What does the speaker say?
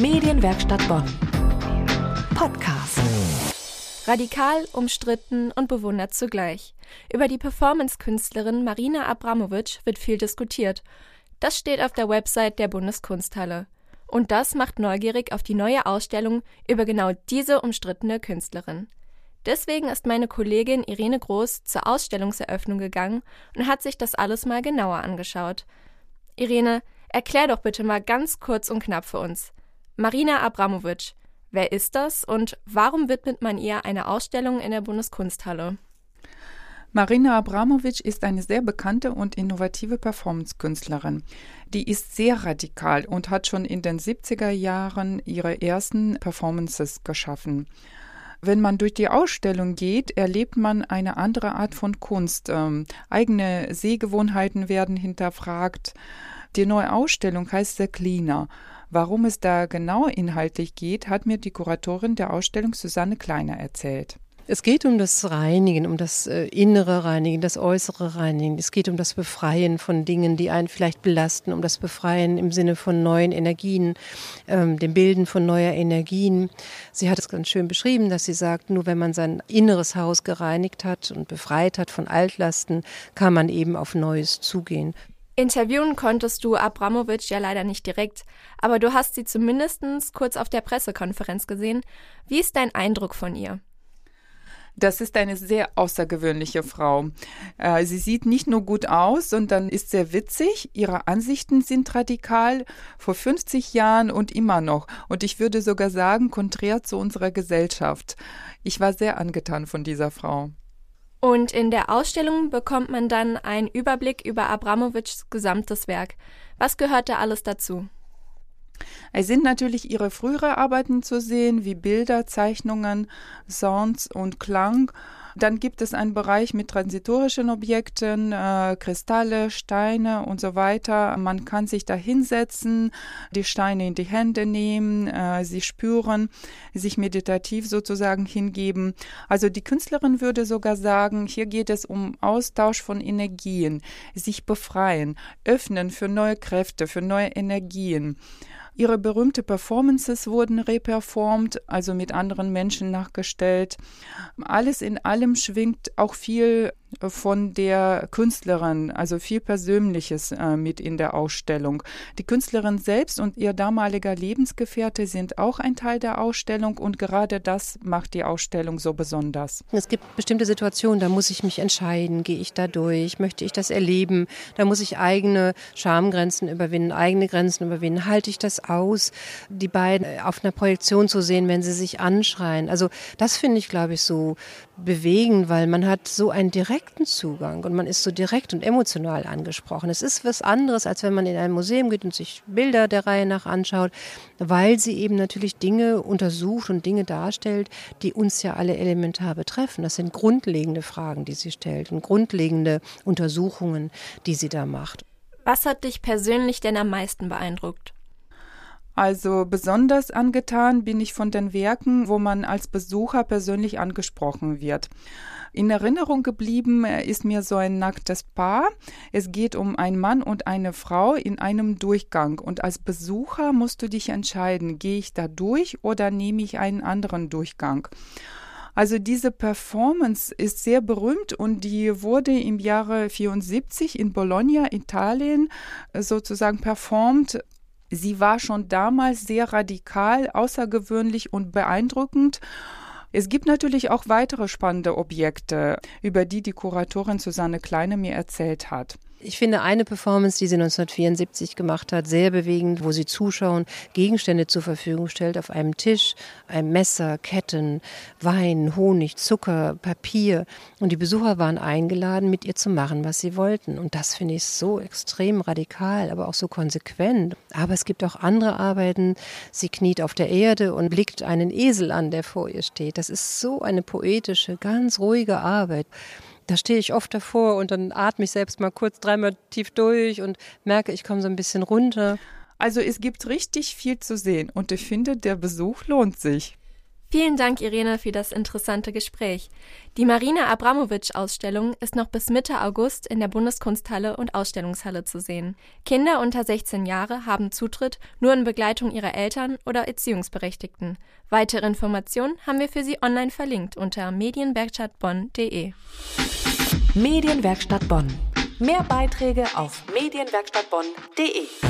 Medienwerkstatt Bonn. Podcast. Radikal, umstritten und bewundert zugleich. Über die Performance-Künstlerin Marina Abramovic wird viel diskutiert. Das steht auf der Website der Bundeskunsthalle. Und das macht neugierig auf die neue Ausstellung über genau diese umstrittene Künstlerin. Deswegen ist meine Kollegin Irene Groß zur Ausstellungseröffnung gegangen und hat sich das alles mal genauer angeschaut. Irene, erklär doch bitte mal ganz kurz und knapp für uns. Marina Abramovic, wer ist das und warum widmet man ihr eine Ausstellung in der Bundeskunsthalle? Marina Abramovic ist eine sehr bekannte und innovative Performance-Künstlerin. Die ist sehr radikal und hat schon in den 70er Jahren ihre ersten Performances geschaffen. Wenn man durch die Ausstellung geht, erlebt man eine andere Art von Kunst. Ähm, eigene Sehgewohnheiten werden hinterfragt. Die neue Ausstellung heißt The Cleaner. Warum es da genau inhaltlich geht, hat mir die Kuratorin der Ausstellung Susanne Kleiner erzählt. Es geht um das Reinigen, um das äh, innere Reinigen, das äußere Reinigen. Es geht um das Befreien von Dingen, die einen vielleicht belasten, um das Befreien im Sinne von neuen Energien, ähm, dem Bilden von neuer Energien. Sie hat es ganz schön beschrieben, dass sie sagt, nur wenn man sein inneres Haus gereinigt hat und befreit hat von Altlasten, kann man eben auf Neues zugehen. Interviewen konntest du Abramovic ja leider nicht direkt, aber du hast sie zumindest kurz auf der Pressekonferenz gesehen. Wie ist dein Eindruck von ihr? Das ist eine sehr außergewöhnliche Frau. Äh, sie sieht nicht nur gut aus, sondern ist sehr witzig. Ihre Ansichten sind radikal vor 50 Jahren und immer noch. Und ich würde sogar sagen, konträr zu unserer Gesellschaft. Ich war sehr angetan von dieser Frau. Und in der Ausstellung bekommt man dann einen Überblick über Abramovics gesamtes Werk. Was gehört da alles dazu? Es sind natürlich ihre frühere Arbeiten zu sehen, wie Bilder, Zeichnungen, Sounds und Klang. Dann gibt es einen Bereich mit transitorischen Objekten, äh, Kristalle, Steine und so weiter. Man kann sich da hinsetzen, die Steine in die Hände nehmen, äh, sie spüren, sich meditativ sozusagen hingeben. Also die Künstlerin würde sogar sagen, hier geht es um Austausch von Energien, sich befreien, öffnen für neue Kräfte, für neue Energien. Ihre berühmte Performances wurden reperformt, also mit anderen Menschen nachgestellt. Alles in allem schwingt auch viel von der Künstlerin, also viel Persönliches äh, mit in der Ausstellung. Die Künstlerin selbst und ihr damaliger Lebensgefährte sind auch ein Teil der Ausstellung und gerade das macht die Ausstellung so besonders. Es gibt bestimmte Situationen, da muss ich mich entscheiden, gehe ich da durch, möchte ich das erleben, da muss ich eigene Schamgrenzen überwinden, eigene Grenzen überwinden, halte ich das aus, die beiden auf einer Projektion zu sehen, wenn sie sich anschreien. Also das finde ich, glaube ich, so bewegend, weil man hat so einen direkten Zugang und man ist so direkt und emotional angesprochen. Es ist was anderes, als wenn man in ein Museum geht und sich Bilder der Reihe nach anschaut, weil sie eben natürlich Dinge untersucht und Dinge darstellt, die uns ja alle elementar betreffen. Das sind grundlegende Fragen, die sie stellt und grundlegende Untersuchungen, die sie da macht. Was hat dich persönlich denn am meisten beeindruckt? Also besonders angetan bin ich von den Werken, wo man als Besucher persönlich angesprochen wird. In Erinnerung geblieben ist mir so ein nacktes Paar. Es geht um einen Mann und eine Frau in einem Durchgang. Und als Besucher musst du dich entscheiden, gehe ich da durch oder nehme ich einen anderen Durchgang. Also diese Performance ist sehr berühmt und die wurde im Jahre 74 in Bologna, Italien, sozusagen performt Sie war schon damals sehr radikal, außergewöhnlich und beeindruckend. Es gibt natürlich auch weitere spannende Objekte, über die die Kuratorin Susanne Kleine mir erzählt hat. Ich finde eine Performance, die sie 1974 gemacht hat, sehr bewegend, wo sie Zuschauern Gegenstände zur Verfügung stellt auf einem Tisch, ein Messer, Ketten, Wein, Honig, Zucker, Papier. Und die Besucher waren eingeladen, mit ihr zu machen, was sie wollten. Und das finde ich so extrem radikal, aber auch so konsequent. Aber es gibt auch andere Arbeiten. Sie kniet auf der Erde und blickt einen Esel an, der vor ihr steht. Das ist so eine poetische, ganz ruhige Arbeit da stehe ich oft davor und dann atme ich selbst mal kurz dreimal tief durch und merke, ich komme so ein bisschen runter. Also es gibt richtig viel zu sehen und ich finde, der Besuch lohnt sich. Vielen Dank, Irene, für das interessante Gespräch. Die Marina Abramowitsch-Ausstellung ist noch bis Mitte August in der Bundeskunsthalle und Ausstellungshalle zu sehen. Kinder unter 16 Jahre haben Zutritt nur in Begleitung ihrer Eltern oder Erziehungsberechtigten. Weitere Informationen haben wir für Sie online verlinkt unter medienwerkstattbonn.de. Medienwerkstatt Bonn. Mehr Beiträge auf medienwerkstattbonn.de.